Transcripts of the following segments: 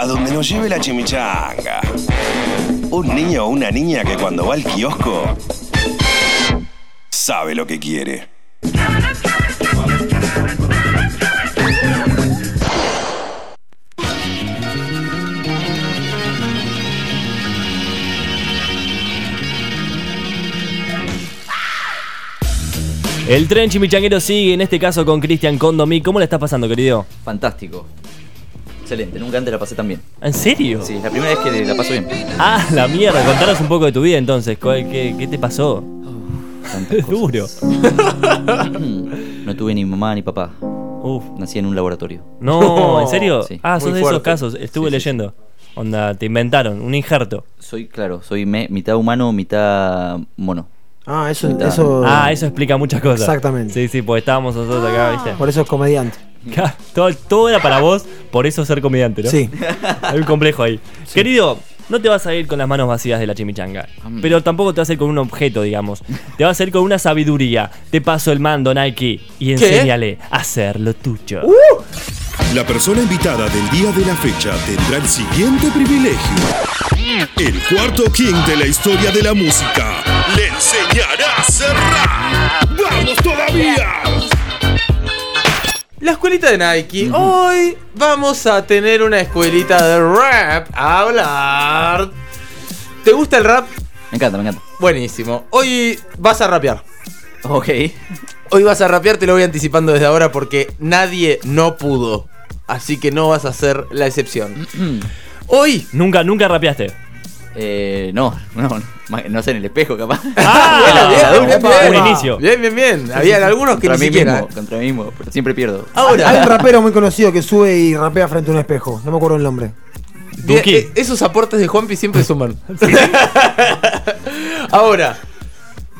A donde nos lleve la chimichanga. Un niño o una niña que cuando va al kiosco sabe lo que quiere. El tren chimichanguero sigue, en este caso con Cristian Condomí. ¿Cómo le está pasando, querido? Fantástico. Excelente, nunca antes la pasé tan bien. ¿En serio? Sí, es la primera vez que la paso bien. Ah, la mierda. Contanos un poco de tu vida entonces. ¿Cuál- ¿Qué, qué te pasó? Es duro. No tuve ni mamá ni papá. Uf. Nací en un laboratorio. No, ¿en serio? Sí. Ah, Muy de esos casos. Estuve Sí, sí, leyendo. Onda, te inventaron un injerto. Soy, claro, soy me- mitad humano, mitad mono. Ah, eso, Mitad- eso. Ah, eso explica muchas cosas. Exactamente. Sí, sí, porque estábamos nosotros acá, ¿viste? Por eso es comediante. Todo, todo era para vos, por eso ser comediante, ¿no? Sí. Hay un complejo ahí. Querido, no te vas a ir con las manos vacías de la chimichanga. Pero tampoco te vas a ir con un objeto, digamos. Te vas a ir con una sabiduría. Te paso el mando, Nike, y enséñale a hacer lo tuyo. La persona invitada del día de la fecha tendrá el siguiente privilegio. El cuarto king de la historia de la música le enseñará a cerrar. ¡Vamos todavía! La escuelita de Nike. Hoy vamos a tener una escuelita de rap. A hablar. ¿Te gusta el rap? Me encanta, me encanta. Buenísimo. Hoy vas a rapear. Ok. Hoy vas a rapear, te lo voy anticipando desde ahora porque nadie no pudo. Así que no vas a ser la excepción. Hoy. Nunca, nunca rapeaste. Eh, no, no, no, no sé, en el espejo capaz. Ah, Bien, bien, bien, bien. un inicio. Bien, bien, bien. Había algunos que contra ni mí siquiera. mismo, contra mí mismo, pero siempre pierdo. Ahora. Hay un rapero muy conocido que sube y rapea frente a un espejo. No me acuerdo el nombre. Bien, eh, esos aportes de Juanpi siempre suman. Ahora,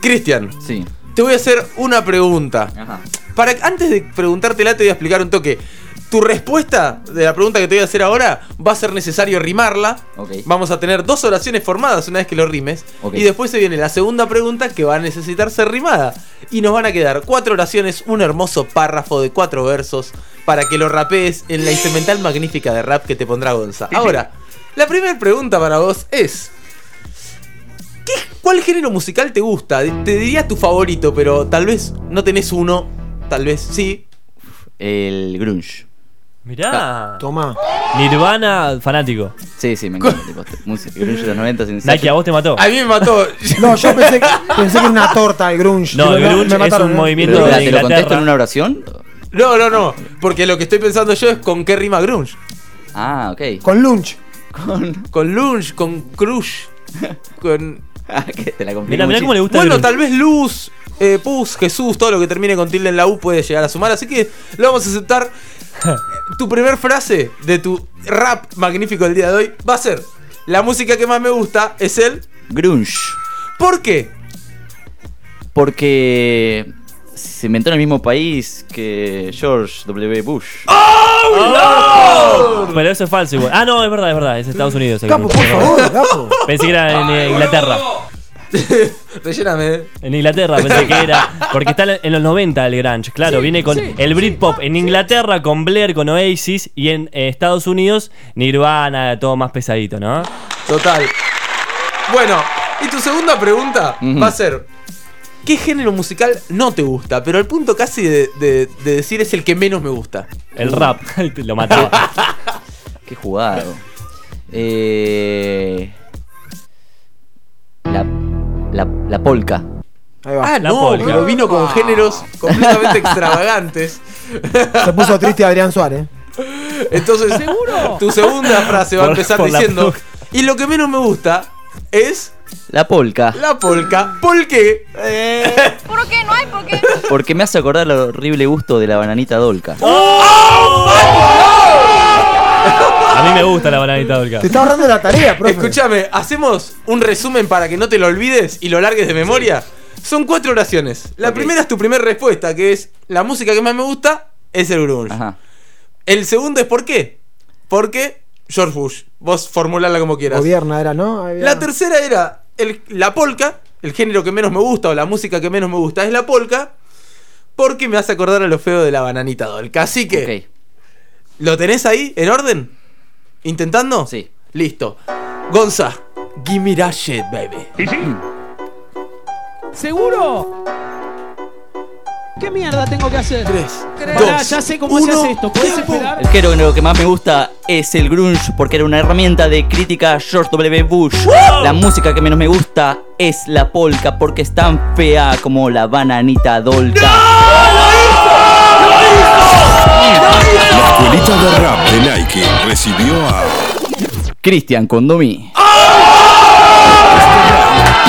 Cristian. Sí. Te voy a hacer una pregunta. Ajá. Para, antes de preguntártela, te voy a explicar un toque. Tu respuesta de la pregunta que te voy a hacer ahora va a ser necesario rimarla. Vamos a tener dos oraciones formadas una vez que lo rimes. Y después se viene la segunda pregunta que va a necesitar ser rimada. Y nos van a quedar cuatro oraciones, un hermoso párrafo de cuatro versos para que lo rapees en la instrumental magnífica de rap que te pondrá Gonza. Ahora, la primera pregunta para vos es: ¿qué, ¿Cuál género musical te gusta? Te diría tu favorito, pero tal vez no tenés uno, tal vez sí. El grunge. Mirá. Toma. Nirvana, fanático. Sí, sí, me encanta. tipo, música, grunge de los 90 sin Nike, ¿a vos te mató? A mí me mató. No, yo pensé, pensé que era una torta el grunge. No, Pero el grunge es un ¿eh? movimiento Pero, de ¿Te lo contesto Inglaterra. en una oración? No, no, no. Porque lo que estoy pensando yo es con qué rima grunge. Ah, ok. Con lunch. Con. Con lunge, con crush, con. que te la Mirá, mirá cómo le gusta el Bueno, grunge. tal vez luz, eh, pus, Jesús, todo lo que termine con tilde en la U puede llegar a sumar. Así que lo vamos a aceptar. tu primer frase de tu rap magnífico del día de hoy va a ser: La música que más me gusta es el. Grunge. ¿Por qué? Porque se inventó en el mismo país que George W. Bush. ¡Oh, no! Pero eso es falso igual. Ah, no, es verdad, es verdad. Es Estados Unidos. el Capo, por favor, capo. Pensé que era en Inglaterra. Relléname. En Inglaterra pensé que era. Porque está en los 90 el grunge. Claro, viene con el Britpop en Inglaterra, con Blair, con Oasis. Y en eh, Estados Unidos, Nirvana, todo más pesadito, ¿no? Total. Bueno, y tu segunda pregunta va a ser: ¿Qué género musical no te gusta? Pero el punto casi de, de- de decir es el que menos me gusta. El rap. Lo mataba. Qué jugado. Eh, la, la polka. Ahí va. Ah, La no, polka. pero vino con géneros completamente extravagantes. Se puso triste Adrián Suárez. Entonces, tu segunda frase va a Por- empezar por la diciendo. Y lo que menos me gusta es La polka. la polka. ¿Por qué? ¿Por qué? No hay por qué. Porque me hace acordar el horrible gusto de la bananita dolca. A mí me gusta la bananita dolca. Te está ahorrando la tarea, profe. Escúchame, hacemos un resumen para que no te lo olvides y lo largues de memoria. Son cuatro oraciones. La primera es tu primera respuesta, que es la música que más me gusta es el grunge. Ajá. El segundo es ¿por qué? Porque George Bush. Vos formulala como quieras. Gobierna era, ¿no? La tercera era el- la polka, el género que menos me gusta o la música que menos me gusta es la polka, porque me hace acordar a lo feo de la bananita dolca. Así que. ¿lo tenés ahí en orden? ¿Intentando? Sí. Listo. Gonza, give me that shit, baby. ¿Seguro? ¿Qué mierda tengo que hacer? Tres, Pará, dos, ya sé cómo se uno, hace esto. ¿Puedes tiempo. esperar? El género lo que más me gusta es el grunge porque era una herramienta de crítica a George W. Bush. La música que menos me gusta es la polka porque es tan fea como la bananita dolca. La escuelita de rap de Nike recibió a Cristian Condomí.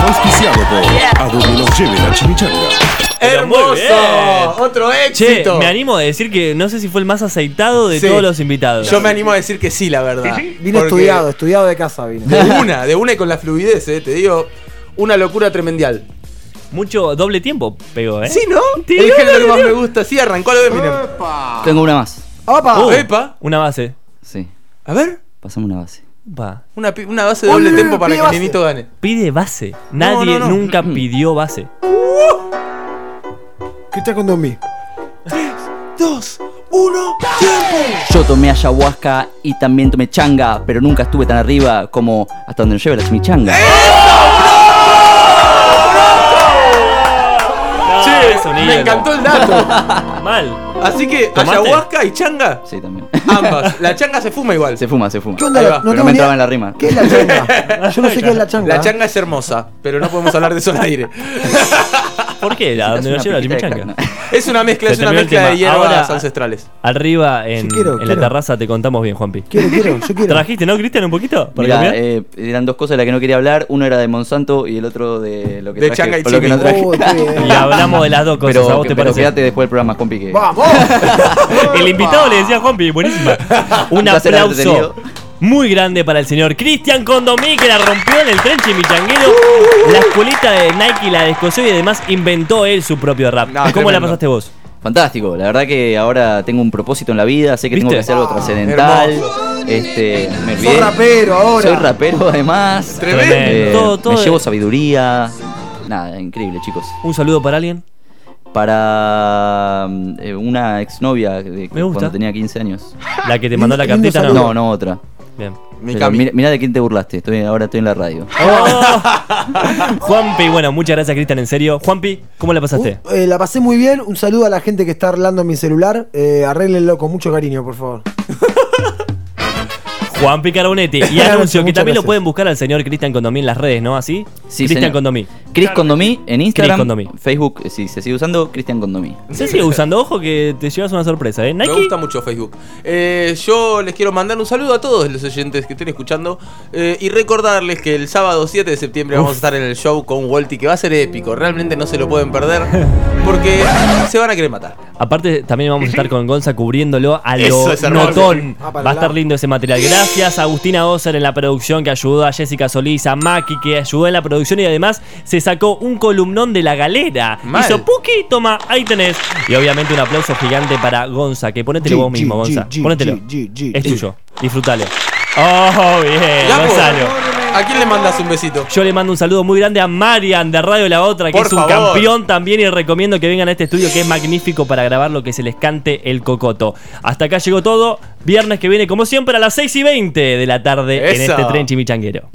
auspiciado por A donde nos lleve la chimichanga. Pero ¡Hermoso! Otro Che, éxito. me animo a decir que no sé si fue el más aceitado de Sí. todos los invitados. Yo me animo a decir que sí, la verdad. Vine Porque estudiado, estudiado de casa vine. De una, de una y con la fluidez, eh, te digo. Una locura tremendial. Mucho doble tiempo pegó, ¿eh? Sí, ¿no? El género que más me gusta. Sí, arrancó lo de Eminem. Tengo una más. ¡Opa! Epa. Una base. Sí, A ver. pasame una base. Va. Una, pi- una base de doble Uy, tempo para que base. Nenito gane. Pide base. Nadie no, no. nunca pidió base. Cristian Condomí. Dos, uno, tiempo. Yo tomé ayahuasca y también tomé changa, pero nunca estuve tan arriba como hasta donde nos lleva la chimichanga. Che, es un me ídolo. encantó el dato. Mal. Así que ¿Tomaste? ayahuasca y changa, Sí, también. ambas. La changa se fuma igual. Se fuma, se fuma. ¿Qué onda? Ahí la- va, no pero tengo me ni entraba idea- en la rima. ¿Qué es la changa? Yo no sé qué es la changa. La changa es hermosa, pero no podemos hablar de eso al aire. ¿Por qué? ¿A dónde nos lleva la chimichanga? Es una mezcla, Se es una terminó el mezcla de tema. hierbas Ahora- ancestrales. Arriba en, Sí, quiero, en la quiero. terraza te contamos bien, Juanpi. Quiero, quiero, yo quiero. ¿Trajiste, no, Cristian, un poquito? ¿Para Mirá, comer? eh, eran dos cosas de las que no quería hablar. Uno era de Monsanto y el otro de lo que De traje, changa y lo que no chimi. traje. Oh, qué bien. Y hablamos de las dos cosas, pero ¿a vos te pero parece? quédate después del programa, compi. Que... ¡Vamos! El invitado le decía a Juanpi, buenísima. Un Un placer haberte aplauso tenido. Muy grande para el señor Cristian Condomí, que la rompió en el tren chimichanguero. La escuelita de Nike la descosió y además inventó él su propio rap. No, ¿Cómo la pasaste vos? Fantástico, la verdad que ahora tengo un propósito en la vida, sé que tengo que hacer algo Ah, trascendental. hermoso. Este, me olvidé. rapero ahora. Soy rapero además. Tremendo. Eh, Todo, todo me de- llevo sabiduría. Nada, increíble, chicos. Un saludo para alguien. Para mm, eh, una exnovia de Me gusta. cuando tenía 15 años. La que te mandó la cartita, ¿no? No, no otra. Bien. Pero mira, mira de quién te burlaste, estoy, ahora estoy en la radio. Oh. Juanpi, bueno, muchas gracias, Cristian, en serio. Juanpi, ¿cómo la pasaste? Uh, eh, la pasé muy bien. Un saludo a la gente que está arreglando mi celular. Eh, arréglenlo con mucho cariño, por favor. Juanpi Carbonetti. Y anuncio que gracias. también lo pueden buscar al señor Cristian Condomí en las redes, ¿no? ¿Así? Sí, Cristian. Condomí. Chris Condomí en Instagram, Condomí. Facebook, eh, si se sigue usando, Cristian Condomí. Se sigue usando, ojo que te llevas una sorpresa, ¿eh? Me gusta mucho Facebook. Eh, yo les quiero mandar un saludo a todos los oyentes que estén escuchando eh, y recordarles que el sábado 7 de septiembre vamos a estar en el show con Walty que va a ser épico. Realmente no se lo pueden perder porque se van a querer matar. Aparte, también vamos a estar con Gonza cubriéndolo a lo es notón. Ah, Va a estar lindo ese material. Gracias a Agustina Ozer en la producción que ayudó, a Jessica Solís, a Maki que ayudó en la producción y además se sacó un columnón de la galera. Mal. Hizo Puki, toma, ahí tenés. Y obviamente un aplauso gigante para Gonza, que ponételo G, vos mismo, G, Gonza. G, Ponételo. Es tuyo. Disfrútalo. Oh, bien, Gonzalo. ¿A quién le mandas un besito? Yo le mando un saludo muy grande a Marian de Radio La Otra, que Por es un favor. campeón también y recomiendo que vengan a este estudio que es magnífico para grabar lo que se les cante el cocoto. Hasta acá llegó todo. Viernes que viene, como siempre, a las 6 y 20 de la tarde en este tren chimichanguero.